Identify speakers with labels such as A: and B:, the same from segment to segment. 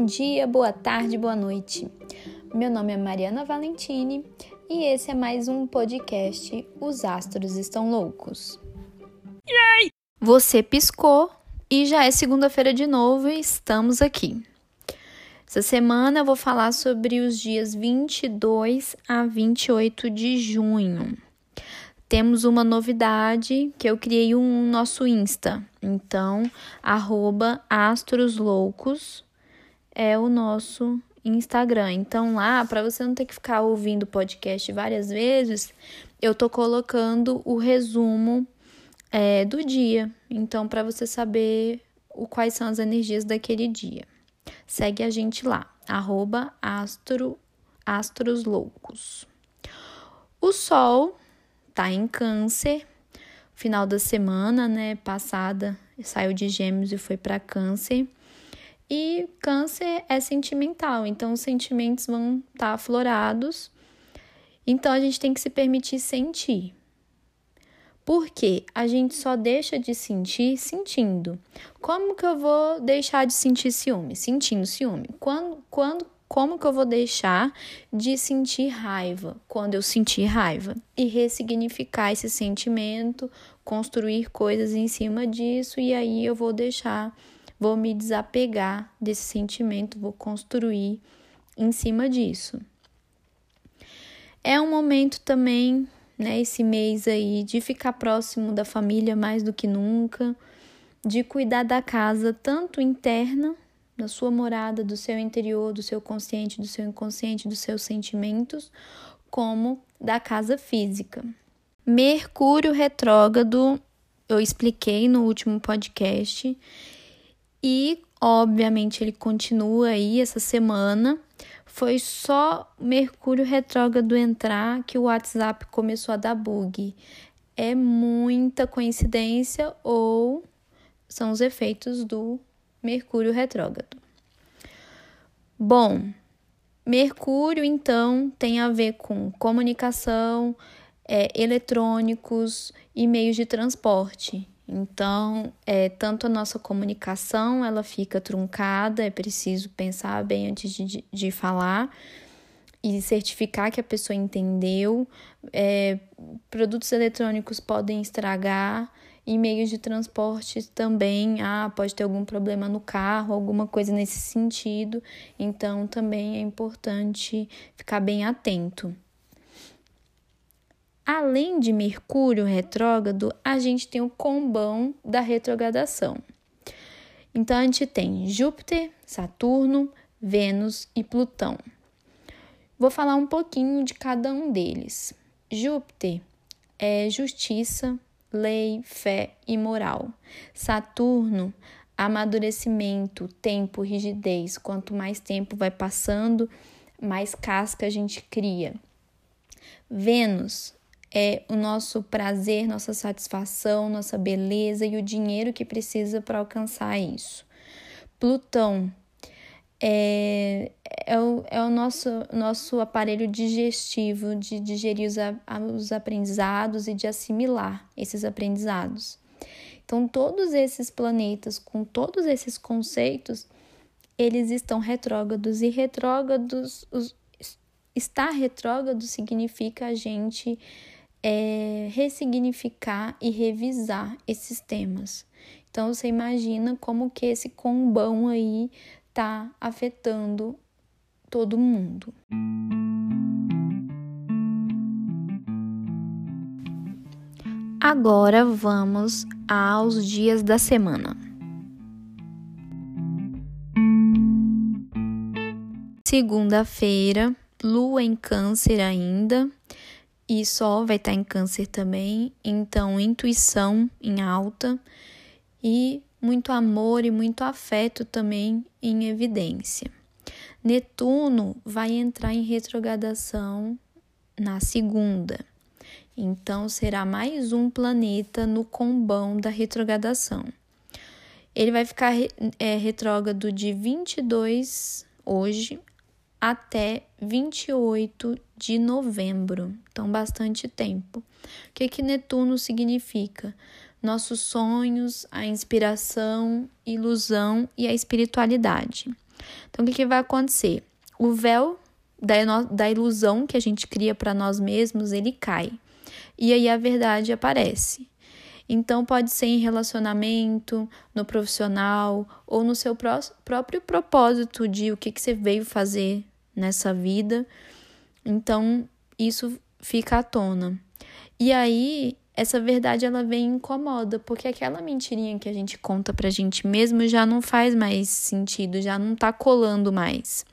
A: Bom dia, boa tarde, boa noite. Meu nome é Mariana Valentini e esse é mais um podcast Os Astros Estão Loucos. Yay! Você piscou e já é segunda-feira de novo e estamos aqui. Essa semana eu vou falar sobre os dias 22 a 28 de junho temos uma novidade que eu criei um nosso Insta. Então, arroba astrosloucos é o nosso Instagram. Então, lá, para você não ter que ficar ouvindo o podcast várias vezes, eu tô colocando o resumo é, do dia. Então, para você saber o, quais são as energias daquele dia. Segue a gente lá, arroba astro, astrosloucos. O Sol tá em câncer. Final da semana, né, passada, saiu de Gêmeos e foi para Câncer. E Câncer é sentimental, então os sentimentos vão estar tá aflorados. Então a gente tem que se permitir sentir. Porque a gente só deixa de sentir sentindo. Como que eu vou deixar de sentir ciúme? Sentindo ciúme. Quando, quando como que eu vou deixar de sentir raiva quando eu sentir raiva e ressignificar esse sentimento, construir coisas em cima disso e aí eu vou deixar, vou me desapegar desse sentimento, vou construir em cima disso. É um momento também, né, esse mês aí de ficar próximo da família mais do que nunca, de cuidar da casa tanto interna da sua morada, do seu interior, do seu consciente, do seu inconsciente, dos seus sentimentos, como da casa física. Mercúrio retrógrado, eu expliquei no último podcast, e obviamente ele continua aí essa semana. Foi só Mercúrio retrógrado entrar que o WhatsApp começou a dar bug. É muita coincidência ou são os efeitos do Mercúrio retrógrado. Bom, Mercúrio então tem a ver com comunicação, é, eletrônicos e meios de transporte. Então, é, tanto a nossa comunicação ela fica truncada, é preciso pensar bem antes de, de falar e certificar que a pessoa entendeu. É, produtos eletrônicos podem estragar, e meios de transporte também, ah, pode ter algum problema no carro, alguma coisa nesse sentido. Então também é importante ficar bem atento. Além de Mercúrio retrógrado, a gente tem o combão da retrogradação. Então a gente tem Júpiter, Saturno, Vênus e Plutão. Vou falar um pouquinho de cada um deles. Júpiter é justiça, lei, fé e moral. Saturno, amadurecimento, tempo, rigidez. Quanto mais tempo vai passando, mais casca a gente cria. Vênus é o nosso prazer, nossa satisfação, nossa beleza e o dinheiro que precisa para alcançar isso. Plutão é, é, o, é o nosso, nosso aparelho digestivo de digerir os, os aprendizados e de assimilar esses aprendizados. Então, todos esses planetas, com todos esses conceitos, eles estão retrógrados e retrógrados, os, estar retrógrado significa a gente é, ressignificar e revisar esses temas. Então, você imagina como que esse combão aí está afetando todo mundo. Agora vamos aos dias da semana. Segunda-feira, lua em Câncer ainda e Sol vai estar em Câncer também, então intuição em alta e muito amor e muito afeto também em evidência. Netuno vai entrar em retrogradação na segunda. Então será mais um planeta no combão da retrogradação. Ele vai ficar é, retrógrado de 22 hoje até 28 de novembro. Então, bastante tempo. O que, que Netuno significa? nossos sonhos, a inspiração, ilusão e a espiritualidade. Então, o que, que vai acontecer? O véu da, da ilusão que a gente cria para nós mesmos, ele cai. E aí a verdade aparece. Então, pode ser em relacionamento, no profissional ou no seu pró próprio propósito de o que, que você veio fazer nessa vida. Então, isso fica à tona. E aí, essa verdade ela vem e incomoda, porque aquela mentirinha que a gente conta pra gente mesmo já não faz mais sentido, já não tá colando mais.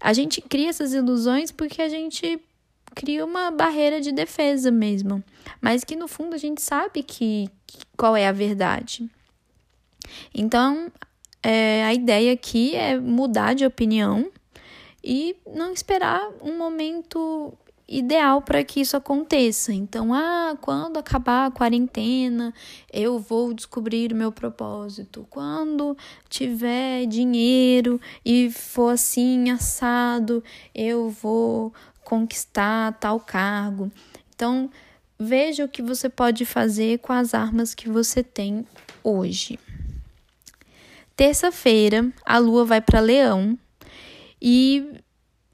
A: A gente cria essas ilusões porque a gente cria uma barreira de defesa mesmo, mas que no fundo a gente sabe que, que qual é a verdade. Então, é, a ideia aqui é mudar de opinião e não esperar um momento ideal para que isso aconteça. Então, ah, quando acabar a quarentena, eu vou descobrir o meu propósito. Quando tiver dinheiro e for assim assado, eu vou conquistar tal cargo. Então, veja o que você pode fazer com as armas que você tem hoje. Terça-feira, a lua vai para Leão e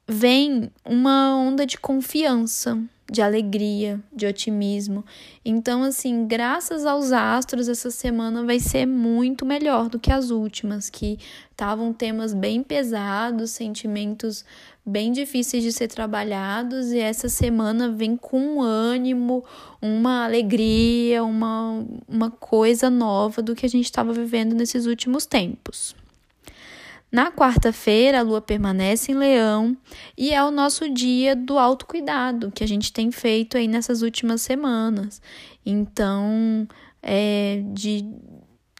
A: vem uma onda de confiança, de alegria, de otimismo. Então, assim, graças aos astros, essa semana vai ser muito melhor do que as últimas, que estavam temas bem pesados, sentimentos bem difíceis de ser trabalhados, e essa semana vem com um ânimo, uma alegria, uma, uma coisa nova do que a gente estava vivendo nesses últimos tempos. Na quarta-feira, a lua permanece em Leão e é o nosso dia do autocuidado que a gente tem feito aí nessas últimas semanas. Então, é de,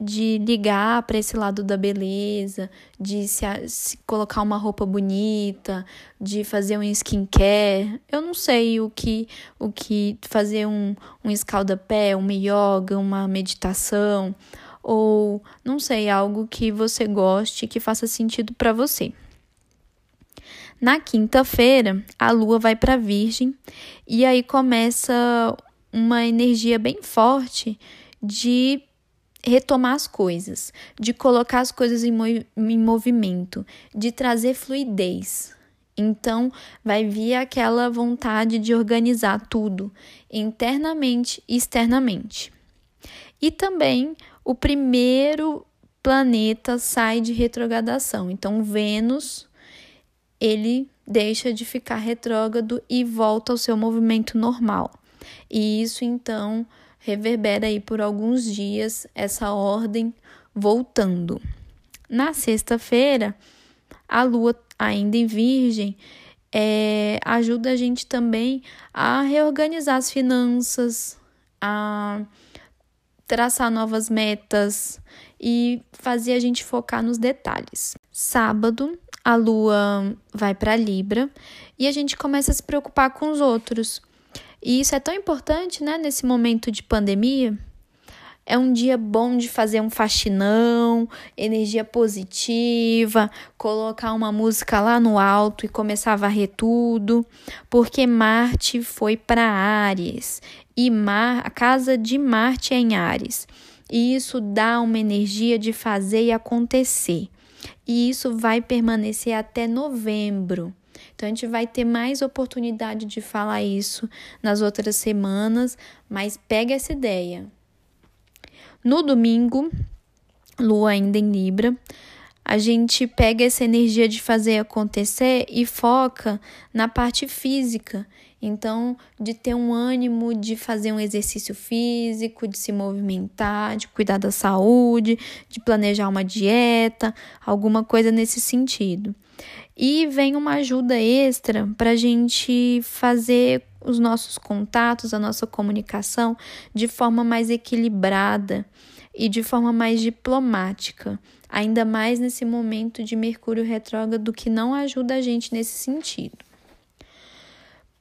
A: de ligar para esse lado da beleza, de se, se, colocar uma roupa bonita, de fazer um skincare. Eu não sei o que, o que fazer um, um escaldapé, uma yoga, uma meditação ou não sei, algo que você goste, que faça sentido para você. Na quinta-feira, a lua vai para Virgem e aí começa uma energia bem forte de retomar as coisas, de colocar as coisas em, em movimento, de trazer fluidez. Então, vai vir aquela vontade de organizar tudo, internamente e externamente. E também o primeiro planeta sai de retrogradação. Então, Vênus, ele deixa de ficar retrógrado e volta ao seu movimento normal. E isso, então, reverbera aí por alguns dias essa ordem voltando. Na sexta-feira, a lua ainda em Virgem é, ajuda a gente também a reorganizar as finanças, a traçar novas metas e fazer a gente focar nos detalhes. Sábado, a lua vai para Libra e a gente começa a se preocupar com os outros. E isso é tão importante, né, nesse momento de pandemia. É um dia bom de fazer um faxinão, energia positiva, colocar uma música lá no alto e começar a varrer tudo, porque Marte foi para Ares e Mar, a casa de Marte é em Ares. E isso dá uma energia de fazer e acontecer. E isso vai permanecer até novembro. Então a gente vai ter mais oportunidade de falar isso nas outras semanas, mas pega essa ideia. No domingo, lua ainda em Libra, a gente pega essa energia de fazer acontecer e foca na parte física. Então, de ter um ânimo de fazer um exercício físico, de se movimentar, de cuidar da saúde, de planejar uma dieta, alguma coisa nesse sentido. E vem uma ajuda extra para a gente fazer os nossos contatos, a nossa comunicação de forma mais equilibrada e de forma mais diplomática, ainda mais nesse momento de Mercúrio retrógrado que não ajuda a gente nesse sentido.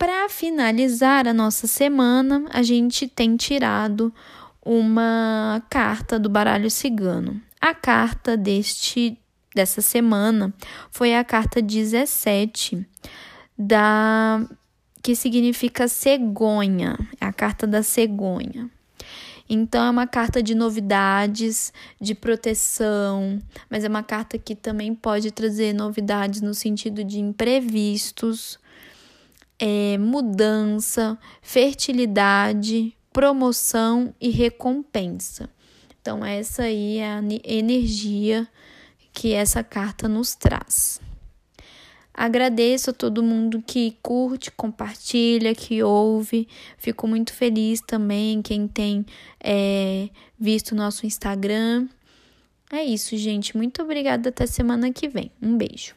A: Para finalizar a nossa semana, a gente tem tirado uma carta do baralho cigano. A carta deste dessa semana foi a carta 17 da que significa cegonha, é a carta da cegonha. Então é uma carta de novidades, de proteção, mas é uma carta que também pode trazer novidades no sentido de imprevistos, é, mudança, fertilidade, promoção e recompensa. Então, essa aí é a energia que essa carta nos traz. Agradeço a todo mundo que curte, compartilha, que ouve. Fico muito feliz também quem tem é, visto o nosso Instagram. É isso, gente. Muito obrigada. Até semana que vem. Um beijo.